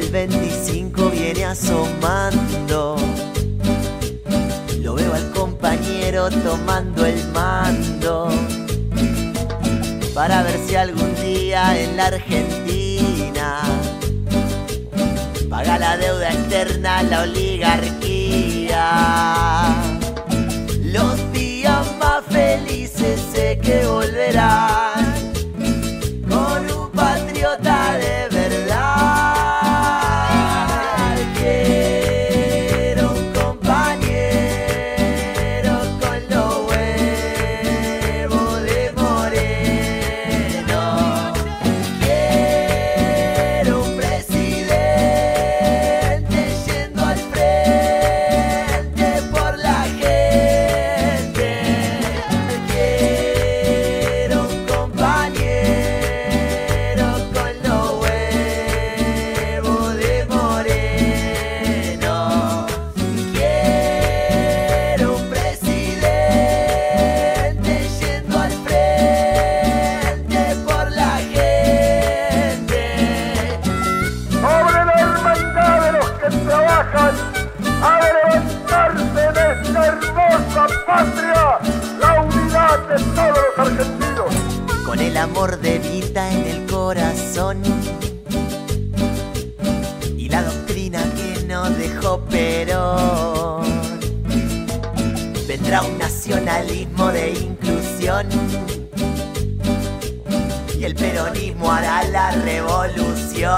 25 viene asomando. Lo veo al compañero tomando el mando. Para ver si algún día en la Argentina paga la deuda externa la oligarquía. A levantarse en esta hermosa patria la unidad de todos los argentinos. con el amor de Vita en el corazón y la doctrina que nos dejó Perón. Vendrá un nacionalismo de inclusión y el peronismo hará la revolución.